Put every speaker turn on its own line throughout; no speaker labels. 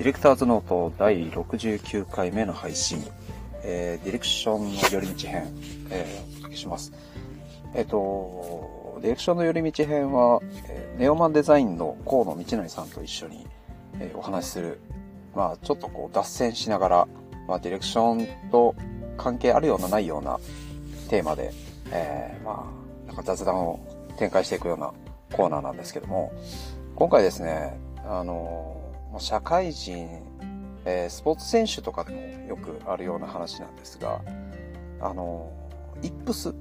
ディレクターズノート第69回目の配信、えー、ディレクションの寄り道編、えー、お届けします。えっ、ー、と、ディレクションの寄り道編は、えネオマンデザインの河野道成さんと一緒に、えお話しする、まあちょっとこう脱線しながら、まあディレクションと関係あるようなないようなテーマで、えまあなんか雑談を展開していくようなコーナーなんですけども、今回ですね、あの社会人、えー、スポーツ選手とかでもよくあるような話なんですが、あの、イップス。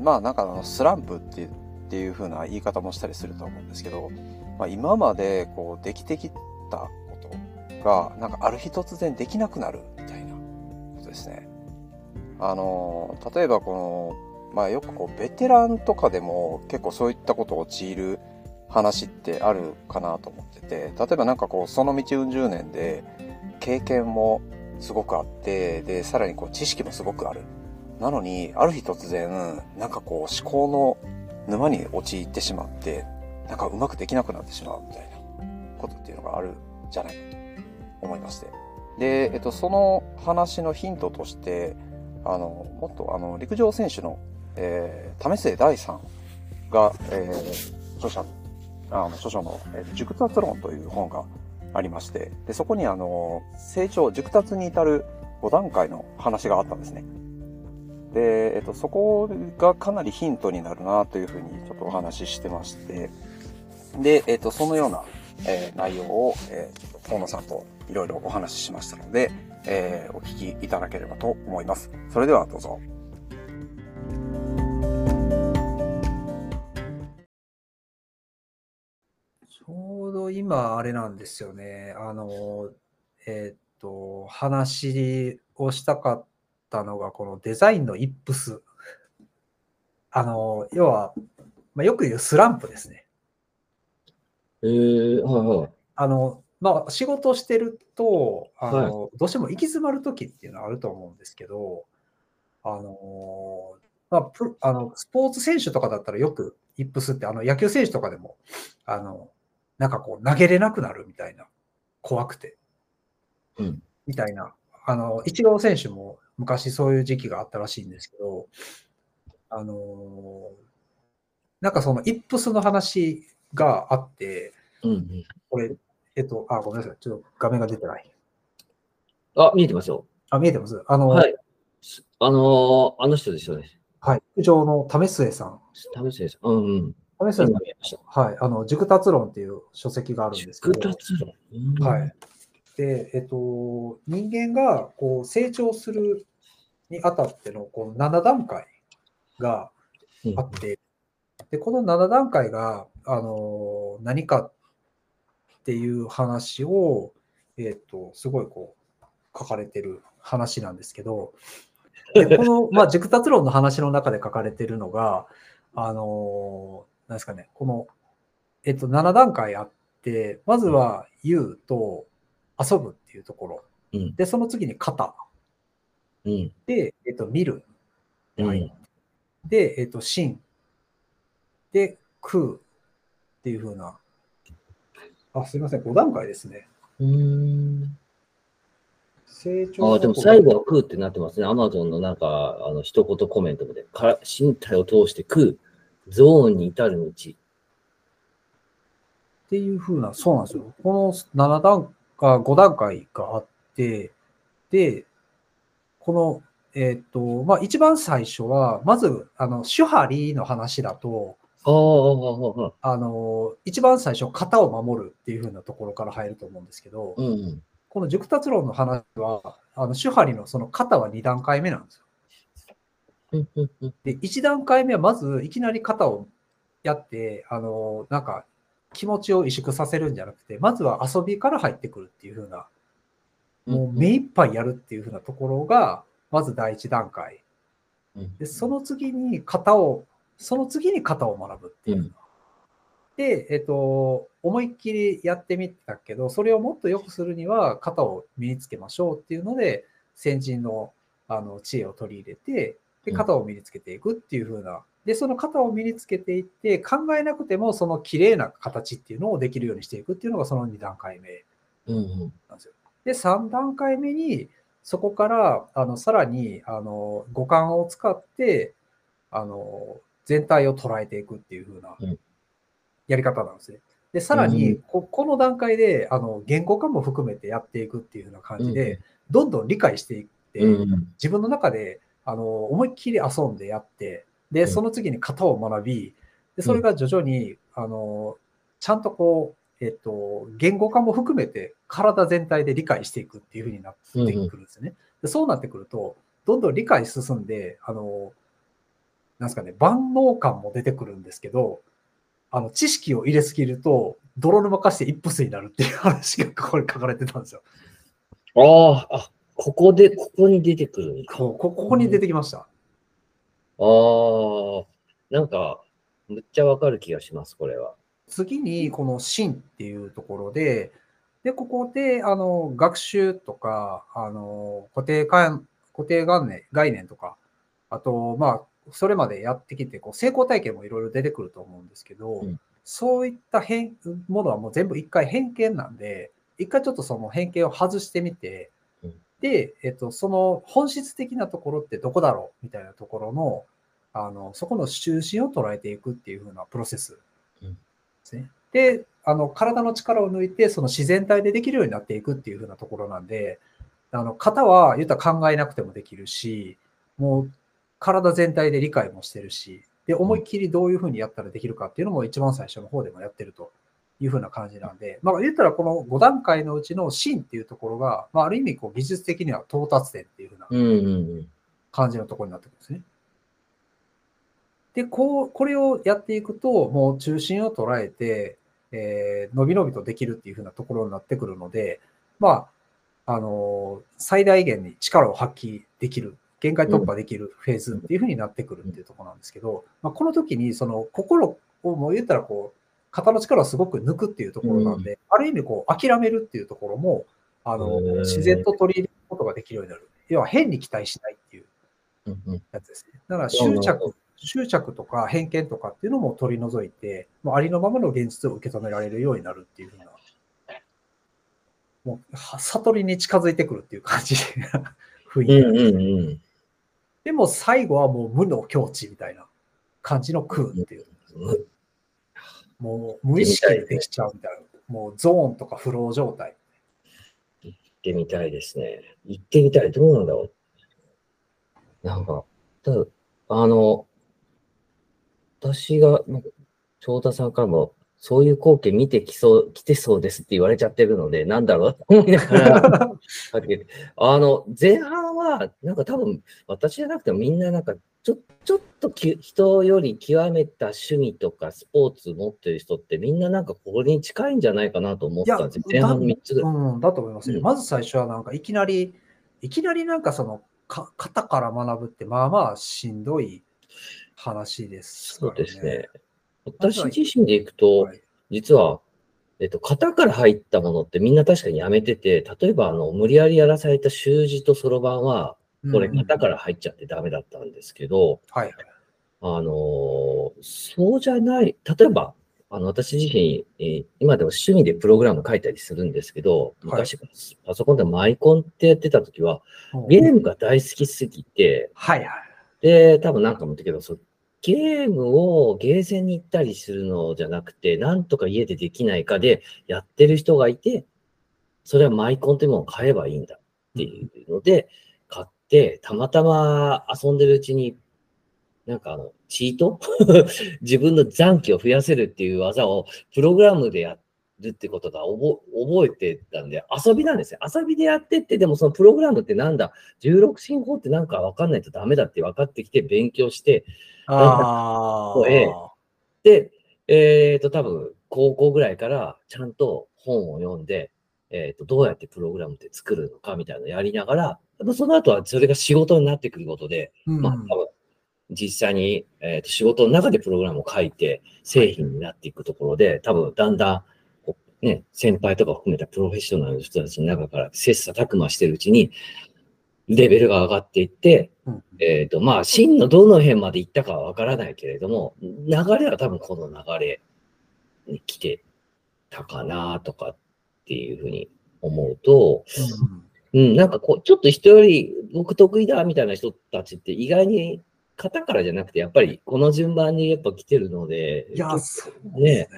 まあなんかあのスランプってっていう風な言い方もしたりすると思うんですけど、まあ、今までこうできてきたことが、なんかある日突然できなくなるみたいなことですね。あの、例えばこの、まあよくこうベテランとかでも結構そういったことを陥る話ってあるかなと思ってて、例えばなんかこう、その道うん十年で、経験もすごくあって、で、さらにこう、知識もすごくある。なのに、ある日突然、なんかこう、思考の沼に陥ってしまって、なんかうまくできなくなってしまうみたいなことっていうのがあるじゃない？かと思いまして。で、えっと、その話のヒントとして、あの、もっとあの、陸上選手の、えー、為末大さんが、えー、著者あの、著書の、えー、熟達論という本がありまして、で、そこにあの、成長、熟達に至る5段階の話があったんですね。で、えっと、そこがかなりヒントになるなというふうにちょっとお話ししてまして、で、えっと、そのような、えー、内容を、えー、河野さんといろいろお話ししましたので、えー、お聞きいただければと思います。それではどうぞ。
今、あれなんですよね。あの、えーっと、話をしたかったのが、このデザインのイップス。あの、要は、まあ、よく言うスランプですね。
えー、はいはい。
あの、まあ、仕事してると、あの、どうしても行き詰まる時っていうのはあると思うんですけど、あの、まあ、プあのスポーツ選手とかだったらよくイップスって、あの野球選手とかでも、あの、なんかこう投げれなくなるみたいな、怖くて。
うん。
みたいな。あの、イチロー選手も昔そういう時期があったらしいんですけど、あのー、なんかそのイップスの話があって、
うんうん、
これ、えっと、あ、ごめんなさい。ちょっと画面が出てない。
あ、見えてますよ。
あ、見えてます？あの、
はい。あのー、あの人ですよね。
はい。陸上の為末さん。
為末さん。うんうん。
為末さんはい、あの、熟達論っていう書籍があるんですけど。
熟達論、
はい。で、えっと、人間がこう成長するにあたってのこの7段階があって、で、この7段階が、あの、何かっていう話を、えっと、すごいこう、書かれてる話なんですけど、でこの、まあ、熟達論の話の中で書かれてるのが、あの、なんですかね、この、えっと、7段階あって、まずは言うと遊ぶっていうところ。
うん、
で、その次に肩。
うん、
で、えっと、見る。
はい。
で、えっと、心。で、空っていうふうな。あ、すいません、5段階ですね。
うん。
成長
あでも最後は空ってなってますね。アマゾンのなんか、あの、一言コメントで、か身体を通して空。ゾーンに至る道。
っていうふうな、そうなんですよ。この7段か5段階があって、で、この、えっ、ー、と、まあ、一番最初は、まず、あの、手張りの話だと、
あ
の、一番最初、型を守るっていうふうなところから入ると思うんですけど、
うん、
この熟達論の話は、あの手張りのその型は2段階目なんですよ。で、1段階目はまずいきなり肩をやって、あの、なんか気持ちを萎縮させるんじゃなくて、まずは遊びから入ってくるっていう風な、もう目いっぱいやるっていう風なところが、まず第一段階。で、その次に型を、その次に型を学ぶっていう。で、えっと、思いっきりやってみたけど、それをもっと良くするには型を身につけましょうっていうので、先人のあの知恵を取り入れて、で、型を身につけていくっていう風な。で、その型を身につけていって、考えなくてもその綺麗な形っていうのをできるようにしていくっていうのがその2段階目。なんですよ。で、3段階目に、そこからあのさらにあの五感を使ってあの全体を捉えていくっていう風なやり方なんですね。で、さらにこ、この段階であの言語化も含めてやっていくっていう風な感じで、どんどん理解していって、自分の中であの思いっきり遊んでやって、で、その次に型を学び、でそれが徐々にあのちゃんとこう、えっと、言語化も含めて体全体で理解していくっていう風になってくるんですね。でそうなってくると、どんどん理解進んで、あの、なんですかね、万能感も出てくるんですけど、あの、知識を入れすぎると、泥沼化して一歩スになるっていう話がここに書かれてたんですよ。
ああ、あ、ここで、ここに出てくる
こここに出てきました。あ
あ、なんか、むっちゃわかる気がします、これは。
次に、この真っていうところで、で、ここで、あの、学習とか、あの、固定概固定概念概念とか、あと、まあ、それまでやってきて、こう成功体験もいろいろ出てくると思うんですけど、うん、そういった変ものはもう全部一回偏見なんで、一回ちょっとその偏見を外してみて、うん、で、えっと、その本質的なところってどこだろうみたいなところの、あの、そこの中心を捉えていくっていうふうなプロセスですね。うん、で、あの、体の力を抜いて、その自然体でできるようになっていくっていうふうなところなんで、あの、型は言ったら考えなくてもできるし、もう体全体で理解もしてるし、で、思いっきりどういうふうにやったらできるかっていうのも一番最初の方でもやってるというふうな感じなんで、まあ言ったらこの5段階のうちの芯っていうところが、まあある意味こう技術的には到達点っていうふうな感じのところになってくるんですね。で、こう、これをやっていくと、もう中心を捉えて、えー、伸び伸びとできるっていうふうなところになってくるので、まあ、あのー、最大限に力を発揮できる、限界突破できるフェーズっていうふうになってくるっていうところなんですけど、まあ、この時に、その心をもう言ったらこう、肩の力をすごく抜くっていうところなんで、うん、ある意味こう、諦めるっていうところも、あの、自然と取り入れることができるようになる。要は変に期待しないっていうやつですね。だから執着執着とか偏見とかっていうのも取り除いて、もうありのままの現実を受け止められるようになるっていうふうな、もう悟りに近づいてくるっていう感じで 雰囲気なんうんうん、でも最後はもう無の境地みたいな感じの空っていう。もう無意識でできちゃうみたいな。もうゾーンとかフロー状態。
行ってみたいですね。行ってみたい。どうなんだろう。なんか、ただ、あの、私が、翔太さんからも、そういう光景見てきそう、来てそうですって言われちゃってるので、なんだろうと思いながら、あの、前半は、なんか多分、私じゃなくてもみんななんか、ちょちょっとき人より極めた趣味とかスポーツ持ってる人ってみんななんかここに近いんじゃないかなと思ったんですよ。前半3つ。
うん、だと思いますね、うん、まず最初はなんかいきなり、いきなりなんかその、か型から学ぶってまあまあしんどい話です、
ね、そうですね。私自身でいくと、はい、実は、えっと、型から入ったものってみんな確かにやめてて、例えば、あの、無理やりやらされた習字とそろばんは、これ型から入っちゃってダメだったんですけど、
はい。
あの、そうじゃない、例えば、あの、私自身、えー、今でも趣味でプログラム書いたりするんですけど、昔、はい、パソコンでマイコンってやってた時は、ゲームが大好きすぎて、
はいはい。
で、多分なんかも言ったけど、そゲームをゲーセンに行ったりするのじゃなくて、なんとか家でできないかでやってる人がいて、それはマイコンというものを買えばいいんだっていうので、買って、たまたま遊んでるうちに、なんかあの、チート？自分の残機を増やせるっていう技をプログラムでやっるってことが覚えてたんで、遊びなんですよ。遊びでやってって、でもそのプログラムってなんだ、16進法ってなんかわかんないとダメだって分かってきて勉強して、
あ
で、えっ、ー、と、多分、高校ぐらいからちゃんと本を読んで、えっ、ー、と、どうやってプログラムって作るのかみたいなのをやりながら、その後はそれが仕事になってくることで、うん、まあ、多分、実際に、えーと仕事の中でプログラムを書いて製品になっていくところで、多分だんだんね、先輩とか含めたプロフェッショナルの人たちの中から切磋琢磨してるうちに、レベルが上がっていって、うん、えっ、ー、と、まあ、真のどの辺まで行ったかはわからないけれども、流れは多分この流れに来てたかなとかっていうふうに思うと、うん、うん、なんかこう、ちょっと人より僕得意だみたいな人たちって意外に型からじゃなくて、やっぱりこの順番にやっぱ来てるので、
いや、そう
ね。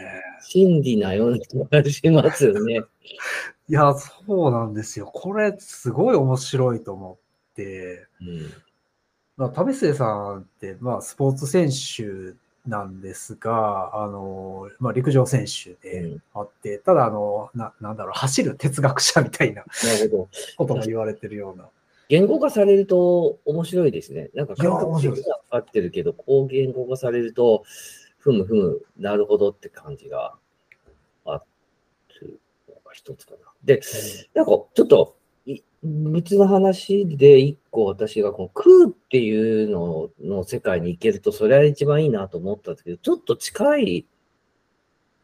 真理なような気がしますよね。
いや、そうなんですよ。これ、すごい面白いと思って、うんまあ、為末さんって、まあ、スポーツ選手なんですが、あの、まあ、陸上選手であって、うん、ただ、あの、な、なんだろう、走る哲学者みたいなことも言われてるような。
言語化されると面白いですね。なんか感覚的には分かってるけど、こう言語化されると、ふむふむ、なるほどって感じがあるのが一つかな。で、なんかちょっと別の話で一個私がこの空っていうのの世界に行けると、それは一番いいなと思ったんですけど、ちょっと近い、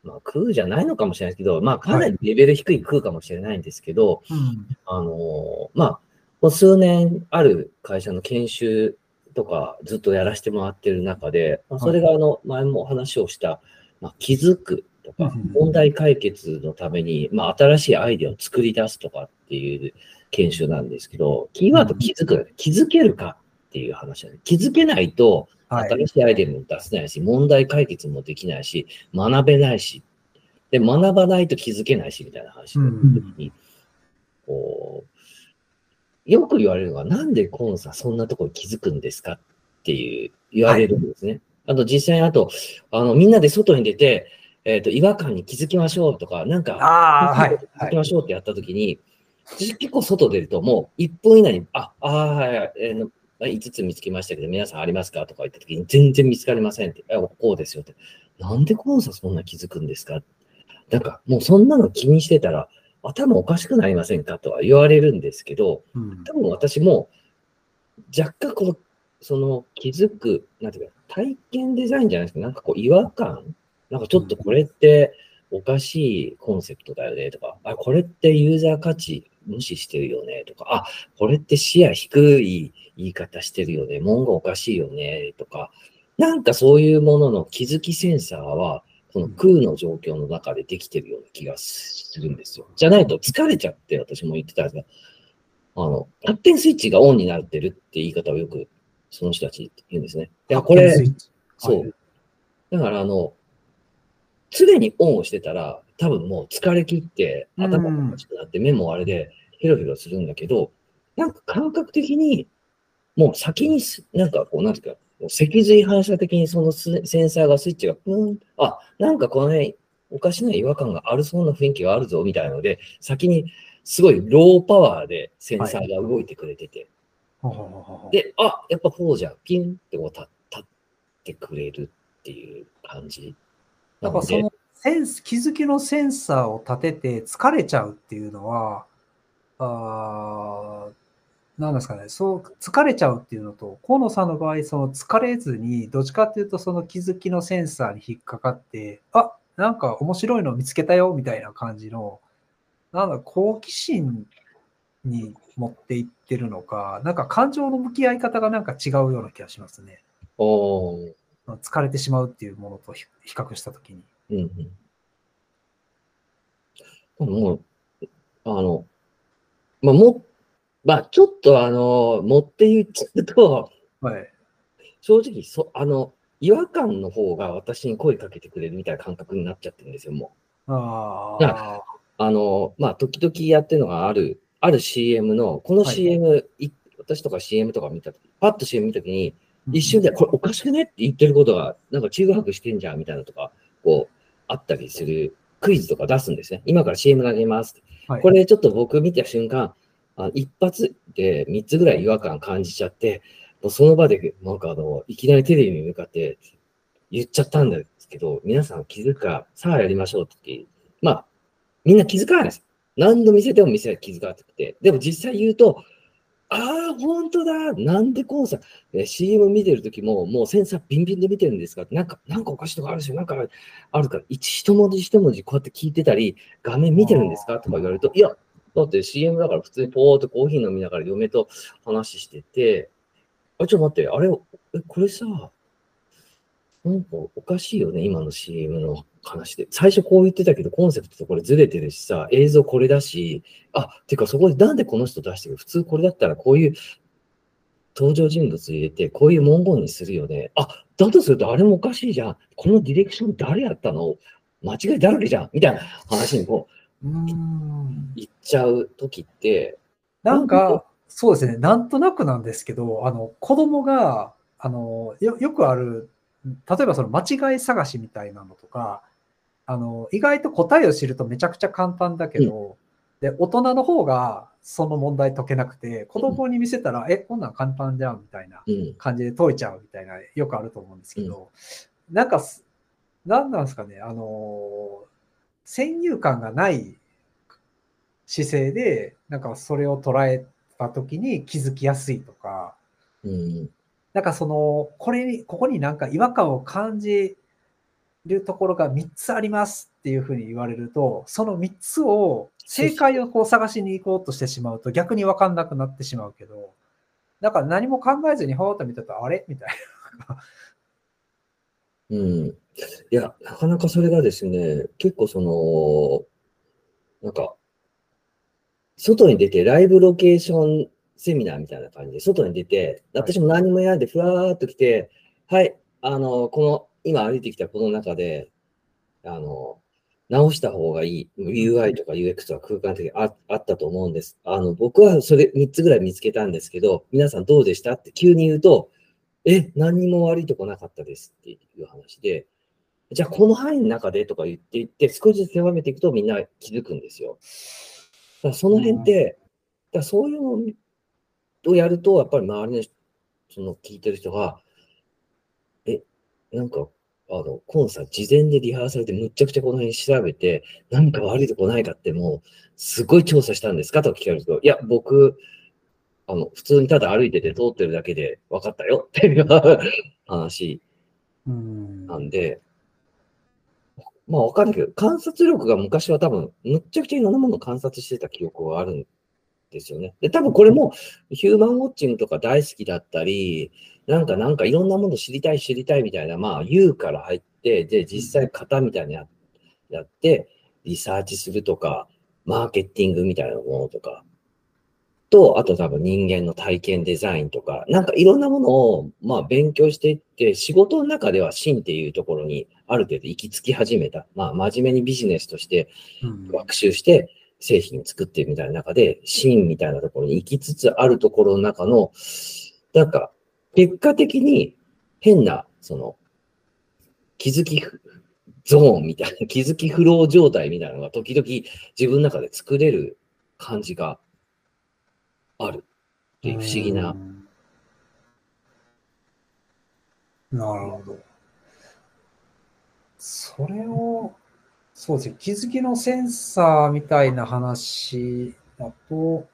まあ空じゃないのかもしれないですけど、まあかなりレベル低い空かもしれないんですけど、はいあの、まあ、もう数年ある会社の研修とかずっとやらせてもらってる中で、まあ、それがあの前も話をした、まあ、気づくとか、問題解決のために、まあ、新しいアイデアを作り出すとかっていう研修なんですけど、キーワード気づく、気づけるかっていう話だね。気づけないと、新しいアイデアも出せないし、問題解決もできないし、学べないし、で、学ばないと気づけないし、みたいな話の時に、こう、よく言われるのは、なんでコンさんそんなところ気づくんですかっていう言われるんですね。はい、あと実際にあと、あの、みんなで外に出て、えっ、ー、と、違和感に気づきましょうとか、なんか、
あはい、
気づきましょうってやったときに、私結構外出ると、もう1分以内に、あ、あはい、えー、5つ見つけましたけど、皆さんありますかとか言ったときに、全然見つかりませんって、あ、こうですよって。なんでコンサそんな気づくんですかなんか、もうそんなの気にしてたら、頭おかしくなりませんかとは言われるんですけど、多分私も、若干この、その気づく、なんていうか、体験デザインじゃないですか、なんかこう違和感なんかちょっとこれっておかしいコンセプトだよねとか、あ、これってユーザー価値無視してるよねとか、あ、これって視野低い言い方してるよね、文言おかしいよねとか、なんかそういうものの気づきセンサーは、この空の状況の中でできてるような気がするんですよ。じゃないと疲れちゃって私も言ってたんですが、あの、勝手にスイッチがオンになってるって言い方をよくその人たち言うんですね。いや、これ、そう。だからあの、常にオンをしてたら、多分もう疲れ切って、頭がおかしくなって、目もあれでヘロヘロするんだけど、なんか感覚的に、もう先に、なんかこう、なんていうか、脊髄反射的にそのセンサーがスイッチが、うん、あ、なんかこの辺、おかしな違和感があるそうな雰囲気があるぞ、みたいなので、先にすごいローパワーでセンサーが動いてくれてて。はい、で、あ、やっぱこうじゃん、ピンってこう立ってくれるっていう感じ。
だからそのセンス、気づきのセンサーを立てて疲れちゃうっていうのは、あなんですかね、そう疲れちゃうっていうのと、河野さんの場合、その疲れずに、どっちかっていうと、その気づきのセンサーに引っかかって、あなんか面白いの見つけたよみたいな感じの、なんだ、好奇心に持っていってるのか、なんか感情の向き合い方がなんか違うような気がしますね。
お
疲れてしまうっていうものと比較したときに。うん
うん。もう、あの、まあ、も、まあ、ちょっとあの、持って言っちゃうと、
はい、
正直そ、あの、違和感の方が私に声かけてくれるみたいな感覚になっちゃってるんですよ、も
う。ああ。
あの、まあ、時々やってるのがある、ある CM の、この CM、はい、私とか CM とか見たとき、パッと CM 見たときに、一瞬で、これおかしくねって言ってることが、なんか中学白してんじゃんみたいなとか、こう、あったりするクイズとか出すんですね。今から CM 投げます。はい、これちょっと僕見た瞬間、あ一発で3つぐらい違和感感じちゃって、もうその場で、なんかあの、いきなりテレビに向かって言っちゃったんですけど、皆さん気づくか、さあやりましょうって。まあ、みんな気づかないです。何度見せても見せない気づかなくて。でも実際言うと、ああ、本当だ。なんでこうさ、CM 見てるときも、もうセンサービンビンで見てるんですか？なんか、なんかおかしいとかあるし、なんかあるから、一文字一文字こうやって聞いてたり、画面見てるんですか？とか言われると、いや、だって CM だから普通にポーっとコーヒー飲みながら嫁と話してて、あ、ちょっと待って、あれ、え、これさ、なんかおかしいよね、今の CM の話で。最初こう言ってたけど、コンセプトとこれずれてるしさ、映像これだし、あ、てかそこでなんでこの人出してる？普通これだったらこういう登場人物入れて、こういう文言にするよね。あ、だとするとあれもおかしいじゃん。このディレクション誰やったの？間違いだらけじゃん？みたいな話にこう、言っちゃう時って、
なんか、そうですね、なんとなくなんですけど、あの、子供が、あの、よよくある、例えばその間違い探しみたいなのとか、あの、意外と答えを知るとめちゃくちゃ簡単だけど、うん、で、大人の方がその問題解けなくて、子供に見せたら、うん、え、こんなん簡単じゃんみたいな感じで解いちゃうみたいな、よくあると思うんですけど、うん、なんか、なんなんですかね、あの、先入観がない姿勢で、なんかそれを捉えた時に気づきやすいとか、
うん、
なんかその、これに、ここになんか違和感を感じるところが3つありますっていうふうに言われると、その3つを、正解をこう探しに行こうとしてしまうと逆に分かんなくなってしまうけど、だから何も考えずにほーっと見てたら、あれ？みたいな。
うん。いや、なかなかそれがですね、結構その、なんか、外に出てライブロケーションセミナーみたいな感じで、外に出て、私も何もやんでふわーっと来て、はい、あの、この今歩いてきたこの中で、あの、直した方がいい UI とか UX は空間的にああったと思うんです。あの、僕はそれ3つぐらい見つけたんですけど、皆さんどうでしたって急に言うと、え、何にも悪いとこなかったですっていう話で、じゃあこの範囲の中でとか言っていって、少しずつ狭めていくとみんな気づくんですよ。だからその辺って、だそういうのをやると、やっぱり周りのその聞いてる人が、なんか、あの、コンサ事前でリハーサルでむっちゃくちゃこの辺調べて、何か悪いとこないかってもう、すごい調査したんですかと聞かれると、いや、僕、あの、普通にただ歩いてて通ってるだけで分かったよっていう話なんで、まあ分かるけど、観察力が昔は多分、むっちゃくちゃいろんなものを観察してた記憶はあるんですよね。で、多分これもヒューマンウォッチングとか大好きだったり、なんかなんかいろんなもの知りたい知りたいみたいな、まあ言うから入って、で、実際型みたいなやって、リサーチするとか、マーケティングみたいなものとか、と、あと多分人間の体験デザインとか、なんかいろんなものを、まあ勉強していって、仕事の中では真っていうところにある程度行き着き始めた。まあ真面目にビジネスとして学習して、製品作ってるみたいな中で、シーンみたいなところに行きつつあるところの中の、なんか、結果的に変な、その、気づきゾーンみたいな、気づきフロー状態みたいなのが時々自分の中で作れる感じがあるっていう不思議な。
なるほど。それをそうですね、気づきのセンサーみたいな話だと、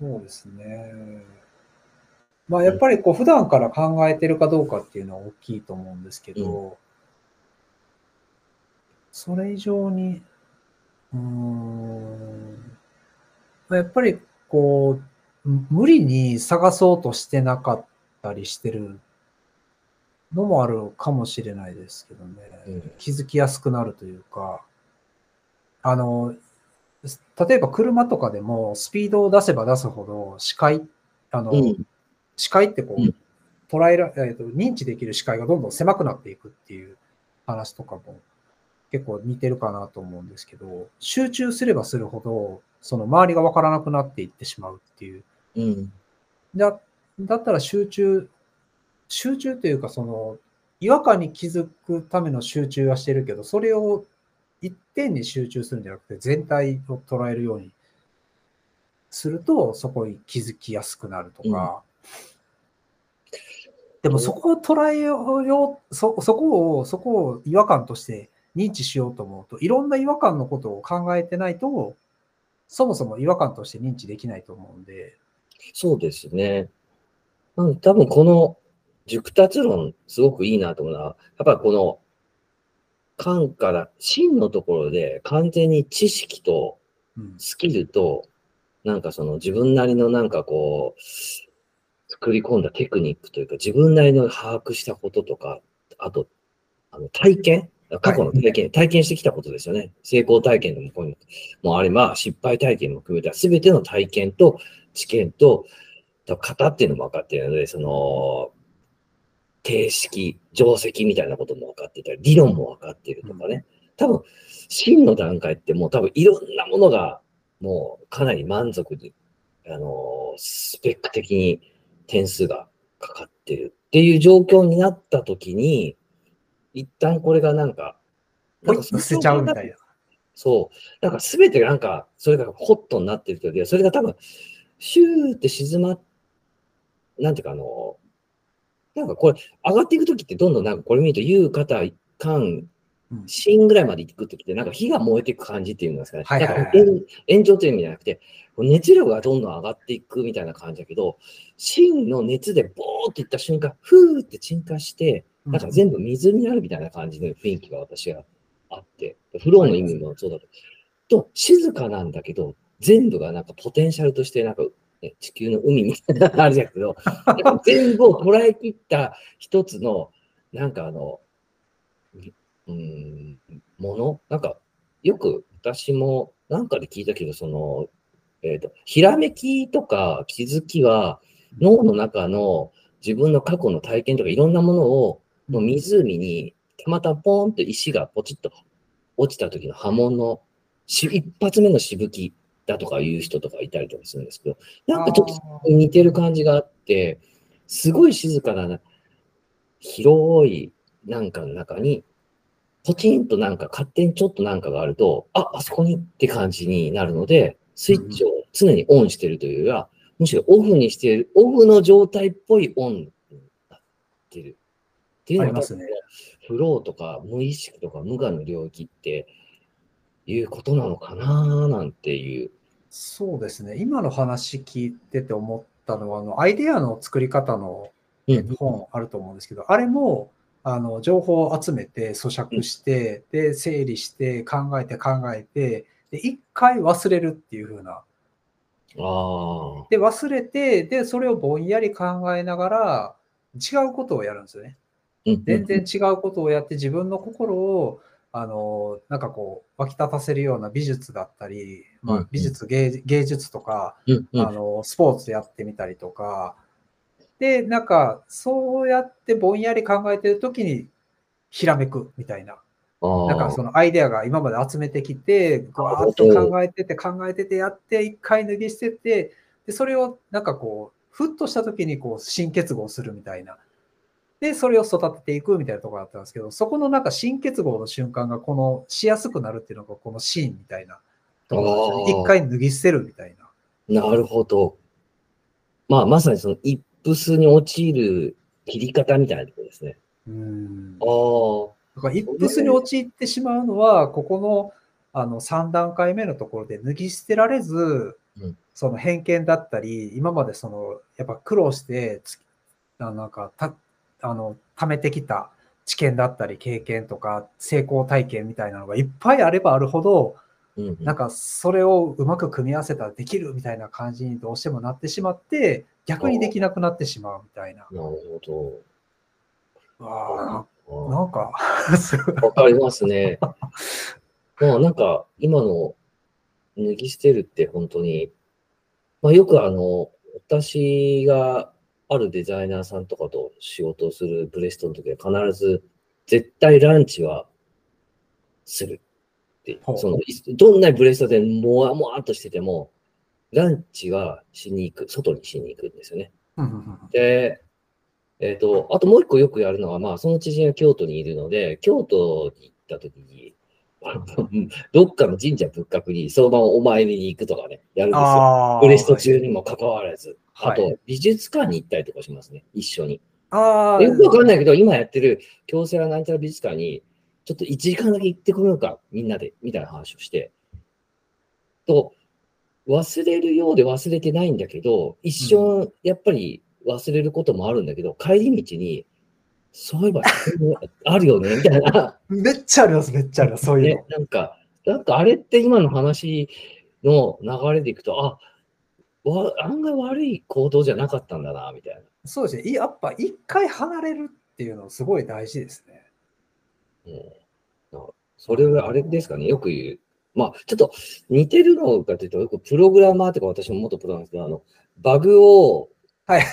そうですね。まあ、やっぱりこう普段から考えてるかどうかっていうのは大きいと思うんですけど、うん、それ以上に、うん、やっぱりこう、無理に探そうとしてなかったりしてるのもあるかもしれないですけどね、うん、気づきやすくなるというか、あの、例えば車とかでもスピードを出せば出すほど視界、あの、うん、視界ってこう、うん、捉えら、えっと、認知できる視界がどんどん狭くなっていくっていう話とかも結構似てるかなと思うんですけど、集中すればするほど、その周りがわからなくなっていってしまうっていう。
うん、
だだったら集中集中というか、その、違和感に気づくための集中はしてるけど、それを一点に集中するんじゃなくて、全体を捉えるようにすると、そこに気づきやすくなるとか、うん、でもそこを捉えよう、そ、そこを、そこを違和感として認知しようと思うと、いろんな違和感のことを考えてないと、そもそも違和感として認知できないと思うんで。
そうですね。多分この熟達論、すごくいいなと思うのは、やっぱりこの、感から真のところで完全に知識とスキルと、なんかその自分なりのなんかこう、作り込んだテクニックというか、自分なりの把握したこととか、あと、あの体験過去の体験、はい、体験してきたことですよね。成功体験でもこういうのもあれば、失敗体験も含めたすべての体験と知見と、型っていうのも分かっているので、その、定式、定石みたいなことも分かってたり、理論も分かっているとかね。多分、真の段階ってもう多分いろんなものがもうかなり満足に、あの、スペック的に点数がかかってるっていう状況になった時に、一旦これがなんか、
なんか捨てちゃうみたいな。
そう。なんか全てがなんか、それがホットになってるけど、それが多分、シューって静まっ、なんていうかあの、なんかこれ、上がっていくときってどんどんなんかこれ見ると、言う方、間、芯ぐらいまで行くときって、なんか火が燃えていく感じっていうんですかね。はいはいはい、炎上という意味じゃなくて、熱量がどんどん上がっていくみたいな感じだけど、芯の熱でボーっていった瞬間、ふーって沈下して、なんか全部水になるみたいな感じの雰囲気が私はあって、フローの意味もそうだと。と、静かなんだけど、全部がなんかポテンシャルとしてなんか、ね、地球の海みたいなのあるじゃんけど、全部を捉えきった一つの、なんかあの、うん、もの？なんか、よく私もなんかで聞いたけど、その、えっ、ー、と、ひらめきとか気づきは、脳の中の自分の過去の体験とかいろんなものを、もう湖にたまたまポーンと石がポチッと落ちた時の波紋のし一発目のしぶきだとかいう人とかいたりとかするんですけど、なんかちょっと似てる感じがあって、すごい静かな、広いなんかの中にポチンとなんか勝手にちょっとなんかがあると、あ、あそこにって感じになるので、スイッチを常にオンしてるというか、むしろオフにしている、オフの状態っぽいオン。っていうのが、ね、フローとか無意識とか無我の領域っていうことなのかななんていう。
そうですね。今の話聞いてて思ったのは、あのアイデアの作り方の本あると思うんですけど、うん、あれも、あの情報を集めて咀嚼して、うん、で整理して考えて考えてで一回忘れるっていう風な
あ
で忘れてでそれをぼんやり考えながら違うことをやるんですよね。全然違うことをやって自分の心をあのなんかこう湧き立たせるような美術だったり、まあ、美術芸芸術とか、あのスポーツやってみたりとか。で、なんか、そうやってぼんやり考えてるときに、ひらめくみたいな。なんかそのアイデアが今まで集めてきて、わーっと考えてて考えててやって、一回脱ぎ捨てて、で、それをなんかこう、ふっとした時にこう、新結合するみたいな。で、それを育てていくみたいなところだったんですけど、そこのなんか新結合の瞬間がこのしやすくなるっていうのがこのシーンみたいなところ一回脱ぎ捨てるみたい
な。なるほど。まあ、まさにその一プスに陥る切り方みたいなところですね。
うん。
ああ。
だからイップスに陥ってしまうのは、ここのあの3段階目のところで脱ぎ捨てられず、うん、その偏見だったり、今までそのやっぱ苦労してなんかたあの貯めてきた知見だったり経験とか成功体験みたいなのがいっぱいあればあるほど、なんかそれをうまく組み合わせたらできるみたいな感じにどうしてもなってしまって、逆にできなくなってしまうみたいな。
なるほ
ど。わあ、なんか
わかりますね。まあなんか、今の脱ぎ捨てるって本当に、まあよくあの、私があるデザイナーさんとかと仕事をするブレストの時は必ず、絶対ランチはするって、その、どんなブレストでもわもわっとしてても、ランチはしに行く、外にしに行くんですよね。で、えっ、ー、と、あともう一個よくやるのは、まあ、その知人が京都にいるので、京都に行った時に、どっかの神社仏閣にそのままお参りに行くとかね、やるんですよ。ブレスト中にもかかわらず。あと、美術館に行ったりとかしますね、一緒に。
あ
よくわかんないけど、今やってる京セラなんちゃら美術館に、ちょっと1時間だけ行ってこようか、みんなで、みたいな話をして。と、忘れるようで忘れてないんだけど、一瞬やっぱり忘れることもあるんだけど、帰り道に、そういえば、あるよね、みたいな。
めっちゃあります、めっちゃあります、そういうの。
ね、なんか、なんかあれって今の話の流れでいくと、あ、わ案外悪い行動じゃなかったんだな、みたいな。
そうですね。やっぱ一回離れるっていうのすごい大事ですね。
うん、それはあれですかね、よく言う。まあ、ちょっと似てるのかというと、よくプログラマーとか私も元プロなんですけど、あの、バグを、
はい。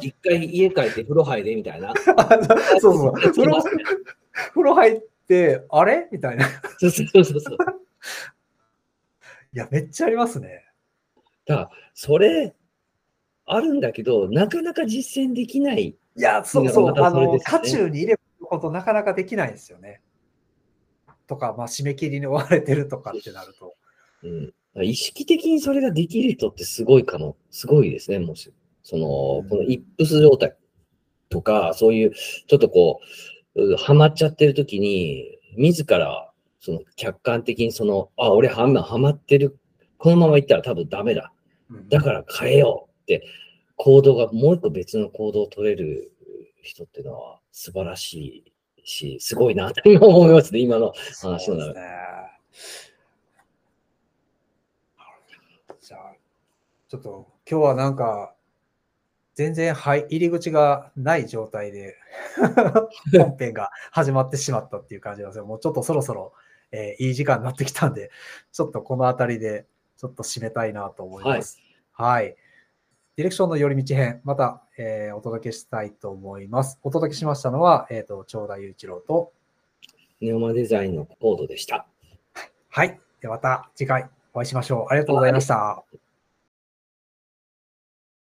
一回家帰って風呂入れみたいな。
そうそう。風呂風呂入って、あれ？みたいな。い
そうそうそうそう。
や、めっちゃありますね。
だから、それ、あるんだけど、なかなか実践できない。
いや、そうそう。
また
あの、渦中に入れることなかなかできないですよね。とか、まあ、締め切りに追われてるとかってなると。
うん。意識的にそれができる人ってすごいかも。すごいですね、もし。その、
うん
このイップス状態とか、そういう、ちょっとこう、うハマっちゃってる時に、自ら、その客観的にその、あ、俺はまハマってる。このまま行ったら多分ダメだ。
うん
だから変えようって、行動が、もう一個別の行動を取れる人っていうのは素晴らしいし、すごいなと今思いますね、今の。話の流れ
そうですね。じゃあ、ちょっと今日はなんか、全然入入り口がない状態で 本編が始まってしまったっていう感じなんですよ。もうちょっとそろそろ、えーいい時間になってきたんで、ちょっとこの辺りでちょっと締めたいなと思います。はい。ディレクションの寄り道編、また、えーお届けしたいと思います。お届けしましたのは、えっ、と、長田雄一郎と、
ネオマデザインのコードでした。
はい。ではまた次回お会いしましょう。ありがとうございました。